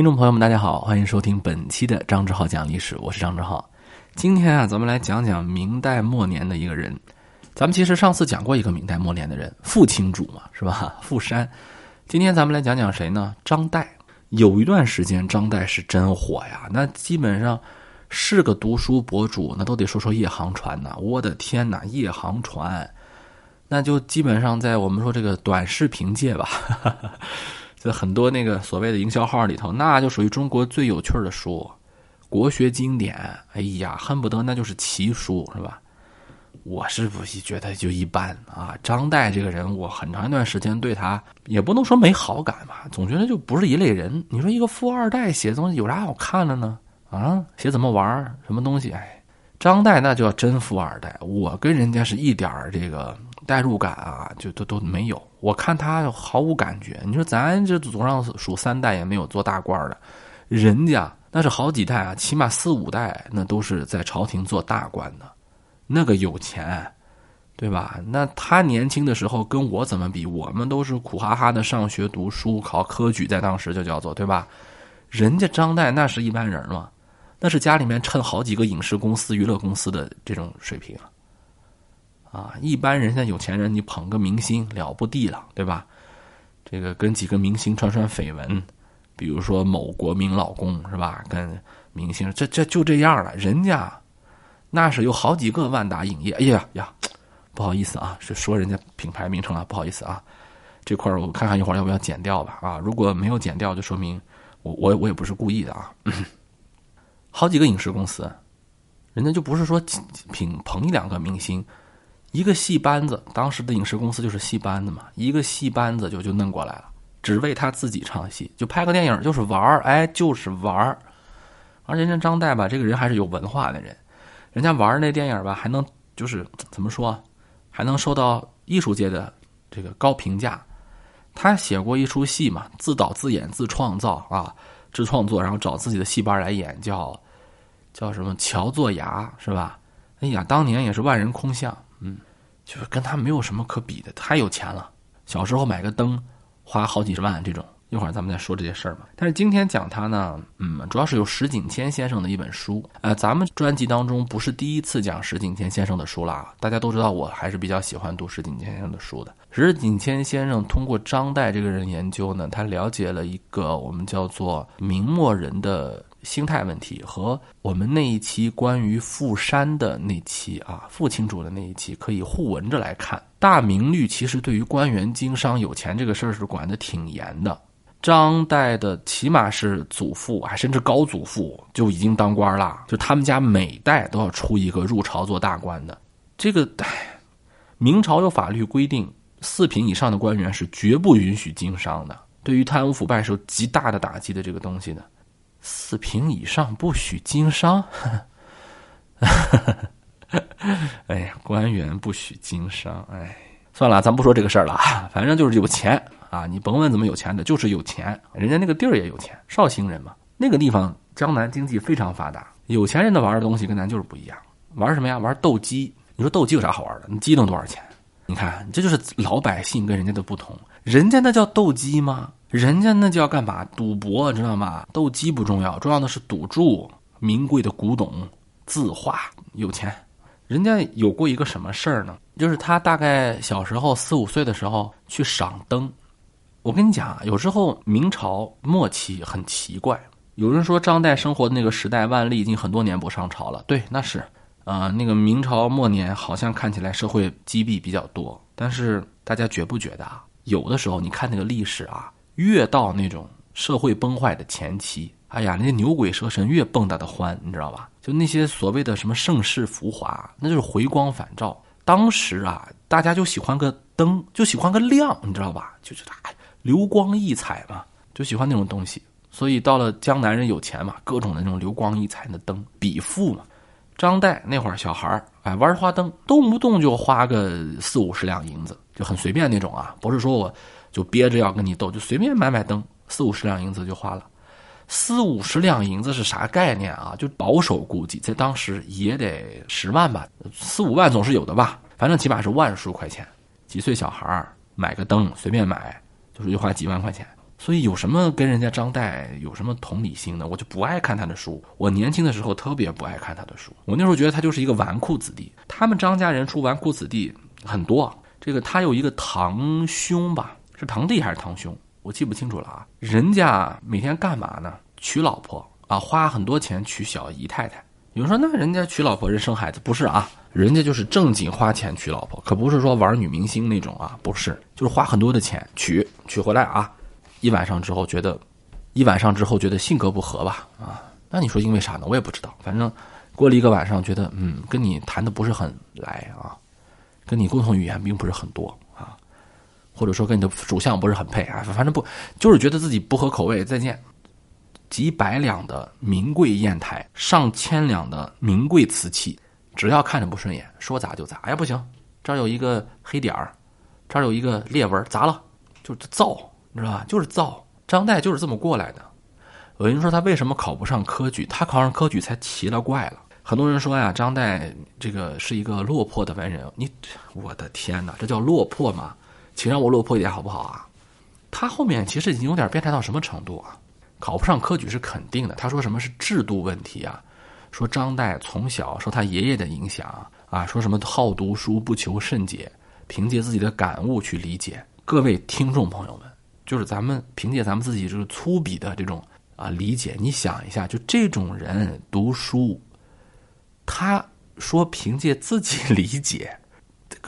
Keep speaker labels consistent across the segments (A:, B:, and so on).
A: 听众朋友们，大家好，欢迎收听本期的张志浩讲历史，我是张志浩。今天啊，咱们来讲讲明代末年的一个人。咱们其实上次讲过一个明代末年的人，傅青主嘛，是吧？傅山。今天咱们来讲讲谁呢？张岱。有一段时间，张岱是真火呀，那基本上是个读书博主，那都得说说夜航船呐。我的天呐，夜航船，那就基本上在我们说这个短视频界吧。在很多那个所谓的营销号里头，那就属于中国最有趣的书，国学经典。哎呀，恨不得那就是奇书，是吧？我是不觉得就一般啊。张岱这个人，我很长一段时间对他也不能说没好感吧，总觉得就不是一类人。你说一个富二代写东西有啥好看的呢？啊，写怎么玩什么东西？哎，张岱那叫真富二代，我跟人家是一点这个。代入感啊，就都都没有。我看他毫无感觉。你说咱这祖上数三代也没有做大官的，人家那是好几代啊，起码四五代那都是在朝廷做大官的，那个有钱，对吧？那他年轻的时候跟我怎么比？我们都是苦哈哈的上学读书，考科举，在当时就叫做对吧？人家张岱那是一般人吗？那是家里面趁好几个影视公司、娱乐公司的这种水平啊。啊，一般人家有钱人，你捧个明星了不地了，对吧？这个跟几个明星传传绯闻，比如说某国民老公是吧？跟明星这这就这样了，人家那是有好几个万达影业。哎呀呀，不好意思啊，是说人家品牌名称了，不好意思啊。这块我看看一会儿要不要剪掉吧？啊，如果没有剪掉，就说明我我我也不是故意的啊。好几个影视公司，人家就不是说品捧一两个明星。一个戏班子，当时的影视公司就是戏班子嘛，一个戏班子就就弄过来了，只为他自己唱戏，就拍个电影就是玩儿，哎，就是玩儿。而人家张岱吧，这个人还是有文化的人，人家玩那电影吧，还能就是怎么说，还能受到艺术界的这个高评价。他写过一出戏嘛，自导自演自创造啊，自创作，然后找自己的戏班来演，叫叫什么乔作牙是吧？哎呀，当年也是万人空巷。嗯，就是跟他没有什么可比的，太有钱了。小时候买个灯，花好几十万这种。一会儿咱们再说这些事儿嘛。但是今天讲他呢，嗯，主要是有石景谦先生的一本书。呃，咱们专辑当中不是第一次讲石景谦先生的书了啊。大家都知道，我还是比较喜欢读石景谦先生的书的。石景谦先生通过张岱这个人研究呢，他了解了一个我们叫做明末人的。心态问题和我们那一期关于富山的那期啊，傅清主的那一期可以互文着来看。大明律其实对于官员经商有钱这个事儿是管的挺严的。张岱的起码是祖父，还甚至高祖父就已经当官了，就他们家每代都要出一个入朝做大官的。这个，明朝有法律规定，四品以上的官员是绝不允许经商的，对于贪污腐败是有极大的打击的这个东西的。四品以上不许经商，哎呀，官员不许经商，哎，算了，咱不说这个事儿了，反正就是有钱啊，你甭问怎么有钱的，就是有钱。人家那个地儿也有钱，绍兴人嘛，那个地方江南经济非常发达，有钱人的玩的东西跟咱就是不一样。玩什么呀？玩斗鸡。你说斗鸡有啥好玩的？你鸡能多少钱？你看，这就是老百姓跟人家的不同。人家那叫斗鸡吗？人家那叫干嘛？赌博，知道吗？斗鸡不重要，重要的是赌注。名贵的古董、字画，有钱。人家有过一个什么事儿呢？就是他大概小时候四五岁的时候去赏灯。我跟你讲啊，有时候明朝末期很奇怪。有人说张岱生活的那个时代，万历已经很多年不上朝了。对，那是啊，那个明朝末年好像看起来社会积弊比较多。但是大家觉不觉得啊？有的时候你看那个历史啊。越到那种社会崩坏的前期，哎呀，那些牛鬼蛇神越蹦跶的欢，你知道吧？就那些所谓的什么盛世浮华，那就是回光返照。当时啊，大家就喜欢个灯，就喜欢个亮，你知道吧？就是哎，流光溢彩嘛，就喜欢那种东西。所以到了江南人有钱嘛，各种的那种流光溢彩的灯，比富嘛。张岱那会儿小孩儿，哎，玩花灯，动不动就花个四五十两银子，就很随便那种啊，不是说我。就憋着要跟你斗，就随便买买灯，四五十两银子就花了。四五十两银子是啥概念啊？就保守估计，在当时也得十万吧，四五万总是有的吧。反正起码是万数块钱。几岁小孩儿买个灯随便买，就是就花几万块钱。所以有什么跟人家张岱有什么同理心呢？我就不爱看他的书。我年轻的时候特别不爱看他的书，我那时候觉得他就是一个纨绔子弟。他们张家人出纨绔子弟很多。这个他有一个堂兄吧，是堂弟还是堂兄？我记不清楚了啊。人家每天干嘛呢？娶老婆啊，花很多钱娶小姨太太。有人说，那人家娶老婆人生孩子不是啊？人家就是正经花钱娶老婆，可不是说玩女明星那种啊，不是，就是花很多的钱娶娶回来啊。一晚上之后觉得，一晚上之后觉得性格不合吧？啊，那你说因为啥呢？我也不知道。反正过了一个晚上，觉得嗯，跟你谈的不是很来啊，跟你共同语言并不是很多，或者说跟你的属相不是很配啊，反正不就是觉得自己不合口味。再见，几百两的名贵砚台，上千两的名贵瓷器，只要看着不顺眼，说砸就砸。哎呀，不行，这儿有一个黑点儿，这儿有一个裂纹，砸了就造。你知道吧？就是造张岱就是这么过来的。有人说他为什么考不上科举？他考上科举才奇了怪了。很多人说呀，张岱这个是一个落魄的文人。你，我的天哪，这叫落魄吗？请让我落魄一点好不好啊？他后面其实已经有点变态到什么程度啊？考不上科举是肯定的。他说什么是制度问题啊？说张岱从小受他爷爷的影响啊，说什么好读书不求甚解，凭借自己的感悟去理解。各位听众朋友们。就是咱们凭借咱们自己这个粗鄙的这种啊理解，你想一下，就这种人读书，他说凭借自己理解，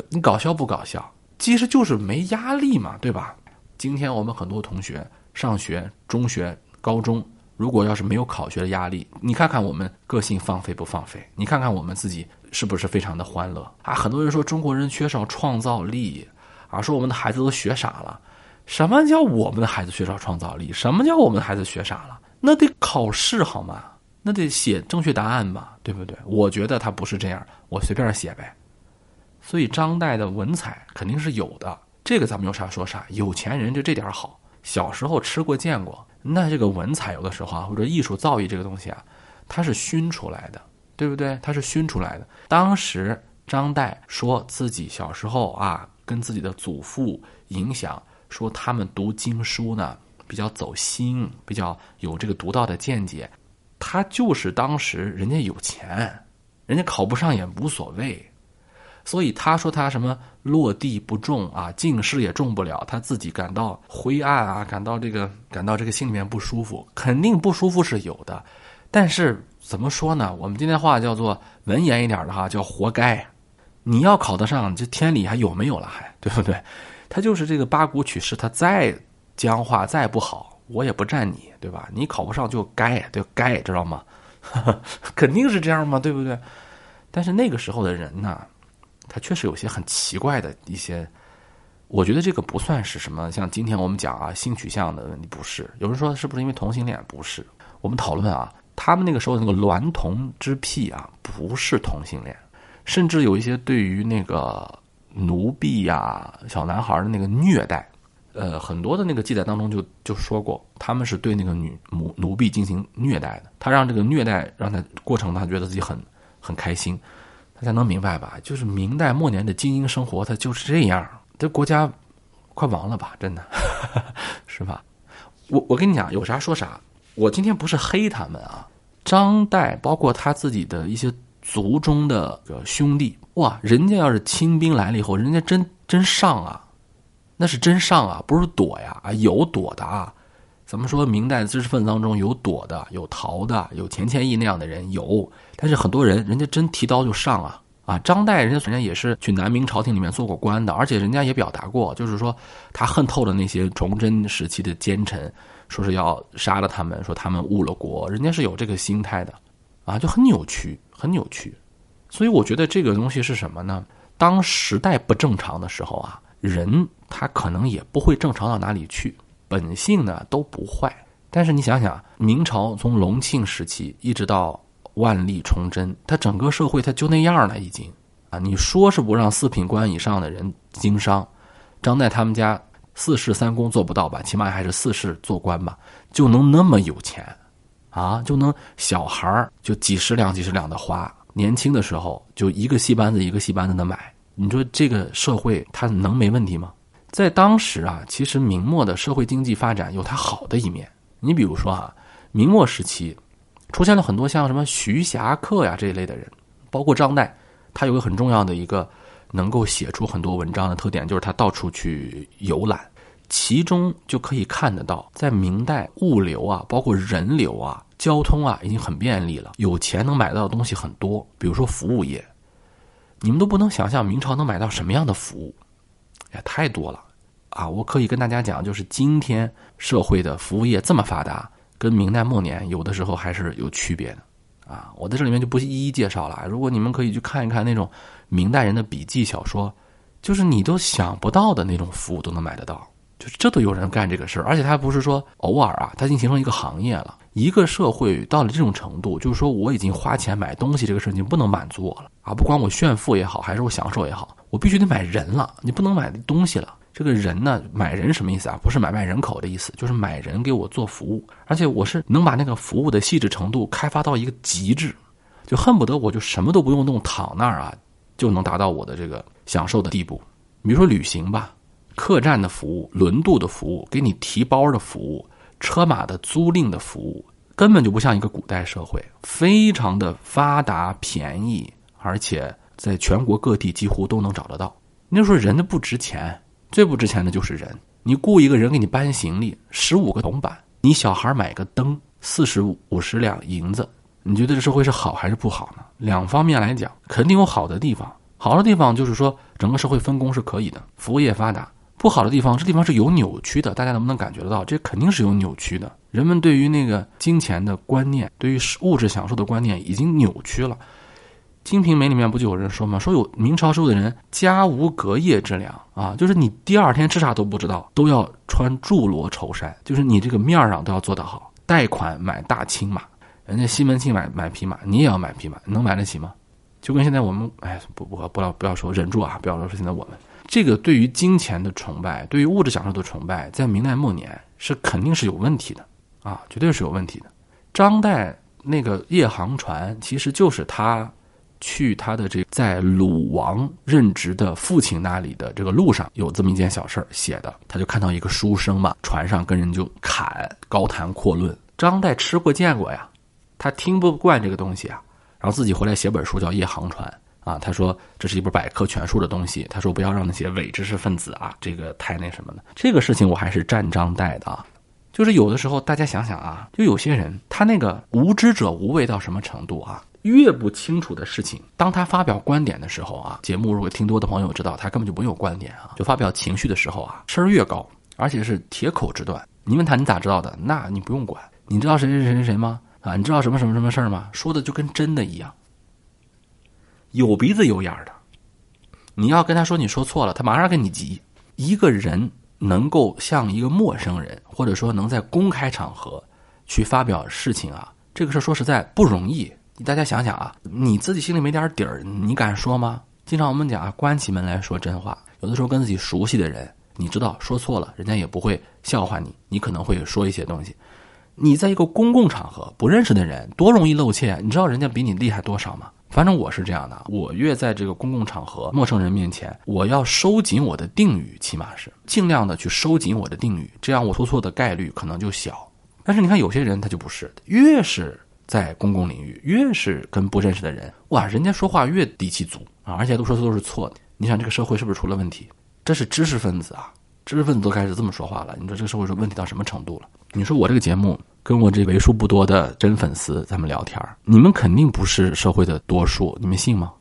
A: 你搞笑不搞笑？其实就是没压力嘛，对吧？今天我们很多同学上学，中学、高中，如果要是没有考学的压力，你看看我们个性放飞不放飞？你看看我们自己是不是非常的欢乐啊？很多人说中国人缺少创造力啊，说我们的孩子都学傻了。什么叫我们的孩子缺少创造力？什么叫我们的孩子学傻了？那得考试好吗？那得写正确答案吧，对不对？我觉得他不是这样，我随便写呗。所以张岱的文采肯定是有的，这个咱们有啥说啥。有钱人就这点好，小时候吃过见过。那这个文采有的时候啊，或者艺术造诣这个东西啊，它是熏出来的，对不对？它是熏出来的。当时张岱说自己小时候啊，跟自己的祖父影响。说他们读经书呢，比较走心，比较有这个独到的见解。他就是当时人家有钱，人家考不上也无所谓。所以他说他什么落地不中啊，进士也中不了，他自己感到灰暗啊，感到这个感到这个心里面不舒服，肯定不舒服是有的。但是怎么说呢？我们今天话叫做文言一点的哈，叫活该。你要考得上，这天理还有没有了？还对不对？他就是这个八股取士，他再僵化再不好，我也不占你，对吧？你考不上就该，就该，知道吗？肯定是这样嘛，对不对？但是那个时候的人呢，他确实有些很奇怪的一些，我觉得这个不算是什么，像今天我们讲啊性取向的问题，不是。有人说是不是因为同性恋？不是。我们讨论啊，他们那个时候那个娈童之癖啊，不是同性恋，甚至有一些对于那个。奴婢呀，小男孩的那个虐待，呃，很多的那个记载当中就就说过，他们是对那个女奴奴婢进行虐待的。他让这个虐待让他过程，他觉得自己很很开心，大家能明白吧？就是明代末年的精英生活，他就是这样。这国家快亡了吧？真的，是吧？我我跟你讲，有啥说啥。我今天不是黑他们啊，张岱包括他自己的一些族中的兄弟。哇，人家要是清兵来了以后，人家真真上啊，那是真上啊，不是躲呀啊，有躲的啊。怎么说？明代知识分子当中有躲的，有逃的，有钱谦益那样的人有，但是很多人人家真提刀就上啊啊！张岱人家人家也是去南明朝廷里面做过官的，而且人家也表达过，就是说他恨透了那些崇祯时期的奸臣，说是要杀了他们，说他们误了国，人家是有这个心态的啊，就很扭曲，很扭曲。所以我觉得这个东西是什么呢？当时代不正常的时候啊，人他可能也不会正常到哪里去，本性呢都不坏。但是你想想，明朝从隆庆时期一直到万历崇祯，他整个社会他就那样了，已经啊，你说是不让四品官以上的人经商，张岱他们家四世三公做不到吧？起码还是四世做官吧，就能那么有钱啊，就能小孩就几十两几十两的花。年轻的时候就一个戏班子一个戏班子的买，你说这个社会他能没问题吗？在当时啊，其实明末的社会经济发展有它好的一面。你比如说啊，明末时期出现了很多像什么徐霞客呀这一类的人，包括张岱，他有个很重要的一个能够写出很多文章的特点，就是他到处去游览。其中就可以看得到，在明代物流啊，包括人流啊、交通啊，已经很便利了。有钱能买到的东西很多，比如说服务业，你们都不能想象明朝能买到什么样的服务。也太多了，啊！我可以跟大家讲，就是今天社会的服务业这么发达，跟明代末年有的时候还是有区别的，啊！我在这里面就不一一介绍了。如果你们可以去看一看那种明代人的笔记小说，就是你都想不到的那种服务都能买得到，就是这都有人干这个事儿，而且他不是说偶尔啊，他已经形成一个行业了。一个社会到了这种程度，就是说我已经花钱买东西这个事情不能满足我了啊！不管我炫富也好，还是我享受也好。我必须得买人了，你不能买东西了。这个人呢，买人什么意思啊？不是买卖人口的意思，就是买人给我做服务，而且我是能把那个服务的细致程度开发到一个极致，就恨不得我就什么都不用弄，躺那儿啊，就能达到我的这个享受的地步。比如说旅行吧，客栈的服务、轮渡的服务、给你提包的服务、车马的租赁的服务，根本就不像一个古代社会，非常的发达、便宜，而且。在全国各地几乎都能找得到。那时候人的不值钱，最不值钱的就是人。你雇一个人给你搬行李，十五个铜板；你小孩买个灯，四十五五十两银子。你觉得这社会是好还是不好呢？两方面来讲，肯定有好的地方。好的地方就是说，整个社会分工是可以的，服务业发达。不好的地方，这地方是有扭曲的。大家能不能感觉得到？这肯定是有扭曲的。人们对于那个金钱的观念，对于物质享受的观念已经扭曲了。《金瓶梅》里面不就有人说吗？说有明朝时候的人家无隔夜之粮啊，就是你第二天吃啥都不知道，都要穿苎罗绸衫，就是你这个面上都要做得好。贷款买大青马，人家西门庆买买匹马，你也要买匹马，能买得起吗？就跟现在我们，哎，不不不要不要说忍住啊，不要说现在我们这个对于金钱的崇拜，对于物质享受的崇拜，在明代末年是肯定是有问题的啊，绝对是有问题的。张岱那个夜航船，其实就是他。去他的这在鲁王任职的父亲那里的这个路上，有这么一件小事儿写的，他就看到一个书生嘛，船上跟人就侃高谈阔论。张岱吃过见过呀，他听不惯这个东西啊，然后自己回来写本书叫《夜航船》啊，他说这是一本百科全书的东西，他说不要让那些伪知识分子啊，这个太那什么的。这个事情我还是赞张岱的啊，就是有的时候大家想想啊，就有些人他那个无知者无畏到什么程度啊？越不清楚的事情，当他发表观点的时候啊，节目如果听多的朋友知道，他根本就没有观点啊，就发表情绪的时候啊，声儿越高，而且是铁口直断。你问他你咋知道的？那你不用管，你知道谁谁谁谁谁吗？啊，你知道什么什么什么事儿吗？说的就跟真的一样，有鼻子有眼儿的。你要跟他说你说错了，他马上跟你急。一个人能够像一个陌生人，或者说能在公开场合去发表事情啊。这个事儿说实在不容易，大家想想啊，你自己心里没点底儿，你敢说吗？经常我们讲啊，关起门来说真话。有的时候跟自己熟悉的人，你知道说错了，人家也不会笑话你，你可能会说一些东西。你在一个公共场合，不认识的人多容易露怯，你知道人家比你厉害多少吗？反正我是这样的，我越在这个公共场合、陌生人面前，我要收紧我的定语，起码是尽量的去收紧我的定语，这样我说错的概率可能就小。但是你看，有些人他就不是，越是在公共领域，越是跟不认识的人，哇，人家说话越底气足啊，而且都说的都是错的。你想，这个社会是不是出了问题？这是知识分子啊，知识分子都开始这么说话了。你说这个社会是问题到什么程度了？你说我这个节目跟我这为数不多的真粉丝咱们聊天你们肯定不是社会的多数，你们信吗？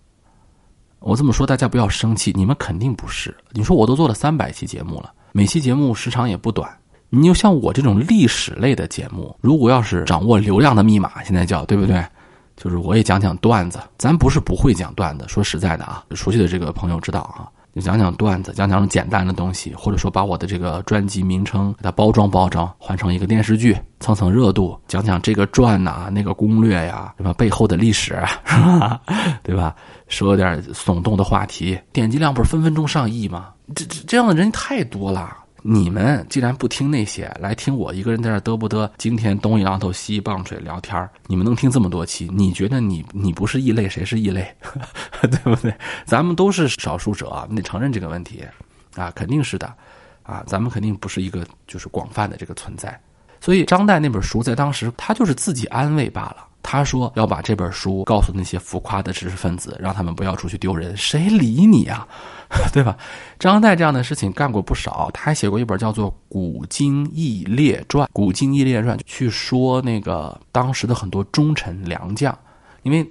A: 我这么说大家不要生气，你们肯定不是。你说我都做了三百期节目了，每期节目时长也不短。你就像我这种历史类的节目，如果要是掌握流量的密码，现在叫对不对？就是我也讲讲段子，咱不是不会讲段子。说实在的啊，熟悉的这个朋友知道啊，就讲讲段子，讲讲简单的东西，或者说把我的这个专辑名称给它包装包装，换成一个电视剧，蹭蹭热度，讲讲这个传呐，那个攻略呀，什么？背后的历史，是吧？对吧？说点耸动的话题，点击量不是分分钟上亿吗？这这这样的人太多了。你们既然不听那些，来听我一个人在这嘚不嘚？今天东一榔头西一棒槌聊天你们能听这么多期？你觉得你你不是异类，谁是异类？对不对？咱们都是少数者，你得承认这个问题啊，肯定是的。啊，咱们肯定不是一个就是广泛的这个存在。所以张岱那本书在当时他就是自己安慰罢了。他说要把这本书告诉那些浮夸的知识分子，让他们不要出去丢人，谁理你啊，对吧？张岱这样的事情干过不少，他还写过一本叫做《古今义列传》，《古今义列传》去说那个当时的很多忠臣良将，因为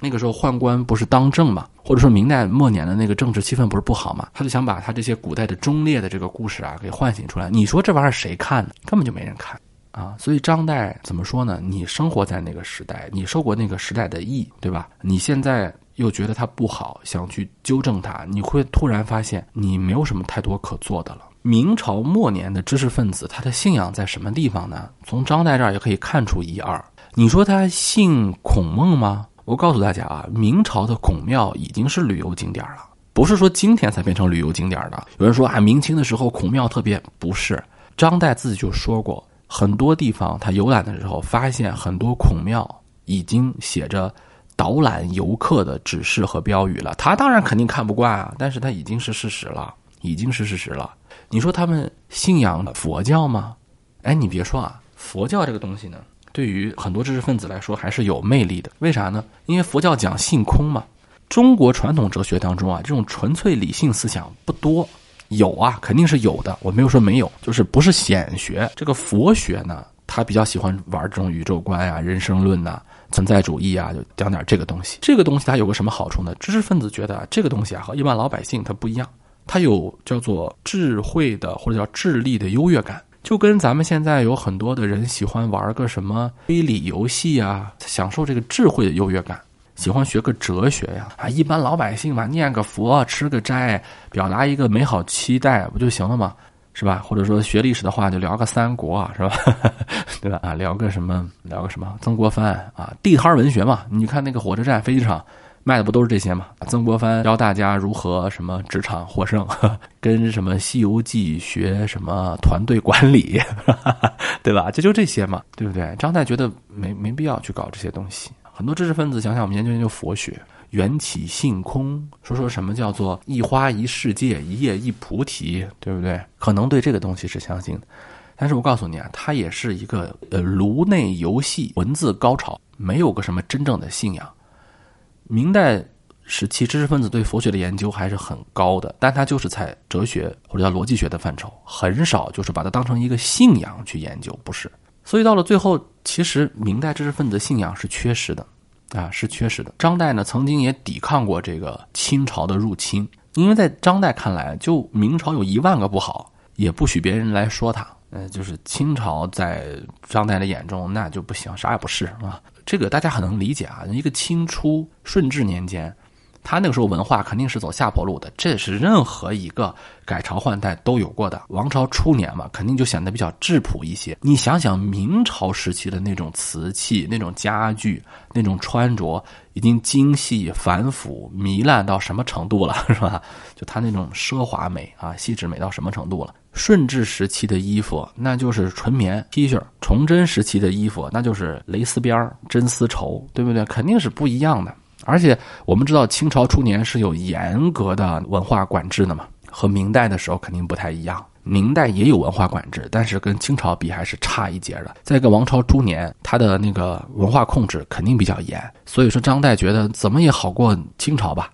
A: 那个时候宦官不是当政嘛，或者说明代末年的那个政治气氛不是不好嘛，他就想把他这些古代的忠烈的这个故事啊给唤醒出来。你说这玩意儿谁看呢？根本就没人看。啊，所以张岱怎么说呢？你生活在那个时代，你受过那个时代的益，对吧？你现在又觉得它不好，想去纠正它，你会突然发现你没有什么太多可做的了。明朝末年的知识分子，他的信仰在什么地方呢？从张岱这儿也可以看出一二。你说他信孔孟吗？我告诉大家啊，明朝的孔庙已经是旅游景点了，不是说今天才变成旅游景点的。有人说啊，明清的时候孔庙特别，不是。张岱自己就说过。很多地方他游览的时候，发现很多孔庙已经写着导览游客的指示和标语了。他当然肯定看不惯啊，但是他已经是事实了，已经是事实了。你说他们信仰佛教吗？哎，你别说啊，佛教这个东西呢，对于很多知识分子来说还是有魅力的。为啥呢？因为佛教讲性空嘛。中国传统哲学当中啊，这种纯粹理性思想不多。有啊，肯定是有的。我没有说没有，就是不是显学。这个佛学呢，他比较喜欢玩这种宇宙观啊、人生论呐、存在主义啊，就讲点这个东西。这个东西它有个什么好处呢？知识分子觉得这个东西啊和一般老百姓它不一样，它有叫做智慧的或者叫智力的优越感，就跟咱们现在有很多的人喜欢玩个什么推理游戏啊，享受这个智慧的优越感。喜欢学个哲学呀，啊，一般老百姓嘛，念个佛，吃个斋，表达一个美好期待，不就行了吗？是吧？或者说学历史的话，就聊个三国，是吧？对吧？啊，聊个什么？聊个什么？曾国藩啊，地摊文学嘛。你看那个火车站、飞机场卖的不都是这些吗？曾国藩教大家如何什么职场获胜，跟什么《西游记》学什么团队管理，对吧？这就这些嘛，对不对？张岱觉得没没必要去搞这些东西。很多知识分子想想，我们研究研究佛学，缘起性空，说说什么叫做一花一世界，一叶一菩提，对不对？可能对这个东西是相信的，但是我告诉你啊，它也是一个呃颅内游戏，文字高潮，没有个什么真正的信仰。明代时期知识分子对佛学的研究还是很高的，但他就是在哲学或者叫逻辑学的范畴，很少就是把它当成一个信仰去研究，不是。所以到了最后，其实明代知识分子信仰是缺失的，啊，是缺失的。张岱呢，曾经也抵抗过这个清朝的入侵，因为在张岱看来，就明朝有一万个不好，也不许别人来说他。呃，就是清朝在张岱的眼中，那就不行，啥也不是啊。这个大家很能理解啊，一个清初顺治年间。他那个时候文化肯定是走下坡路的，这是任何一个改朝换代都有过的。王朝初年嘛，肯定就显得比较质朴一些。你想想明朝时期的那种瓷器、那种家具、那种穿着，已经精细繁复、糜烂到什么程度了，是吧？就他那种奢华美啊、细致美到什么程度了？顺治时期的衣服那就是纯棉 T 恤，崇祯时期的衣服那就是蕾丝边真丝绸，对不对？肯定是不一样的。而且我们知道，清朝初年是有严格的文化管制的嘛，和明代的时候肯定不太一样。明代也有文化管制，但是跟清朝比还是差一截的。在一个王朝初年，他的那个文化控制肯定比较严。所以说，张岱觉得怎么也好过清朝吧。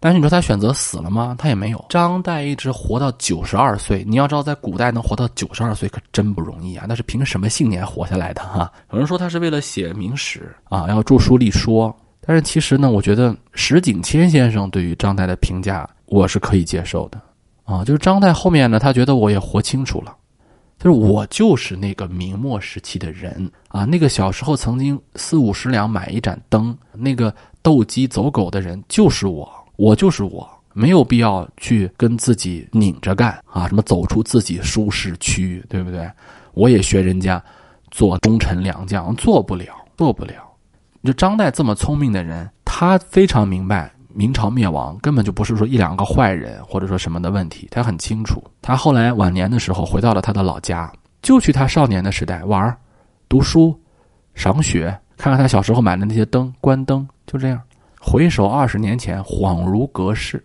A: 但是你说他选择死了吗？他也没有。张岱一直活到九十二岁。你要知道，在古代能活到九十二岁可真不容易啊！那是凭什么信念活下来的哈？有人说他是为了写明史啊，要著书立说。但是其实呢，我觉得石景谦先生对于张岱的评价，我是可以接受的，啊，就是张岱后面呢，他觉得我也活清楚了，就是我就是那个明末时期的人啊，那个小时候曾经四五十两买一盏灯，那个斗鸡走狗的人就是我，我就是我，没有必要去跟自己拧着干啊，什么走出自己舒适区，对不对？我也学人家做忠臣良将，做不了，做不了。就张岱这么聪明的人，他非常明白明朝灭亡根本就不是说一两个坏人或者说什么的问题，他很清楚。他后来晚年的时候回到了他的老家，就去他少年的时代玩读书、赏雪，看看他小时候买的那些灯，关灯，就这样。回首二十年前，恍如隔世，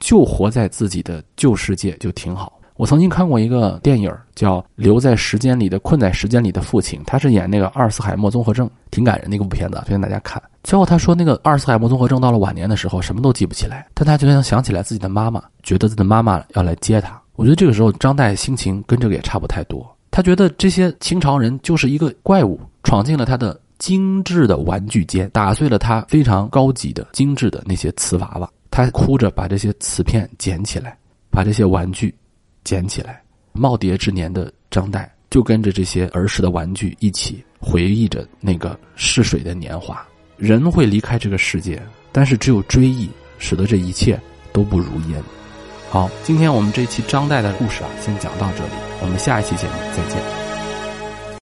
A: 就活在自己的旧世界就挺好。我曾经看过一个电影叫《留在时间里的困在时间里的父亲》，他是演那个阿尔茨海默综合症，挺感人的一部片子，推荐大家看。最后他说，那个阿尔茨海默综合症到了晚年的时候，什么都记不起来，但他就能想起来自己的妈妈，觉得自己的妈妈要来接他。我觉得这个时候张岱心情跟这个也差不太多，他觉得这些清朝人就是一个怪物，闯进了他的精致的玩具间，打碎了他非常高级的精致的那些瓷娃娃。他哭着把这些瓷片捡起来，把这些玩具。捡起来，耄耋之年的张岱就跟着这些儿时的玩具一起回忆着那个逝水的年华。人会离开这个世界，但是只有追忆，使得这一切都不如烟。好，今天我们这期张岱的故事啊，先讲到这里，我们下一期节目再见。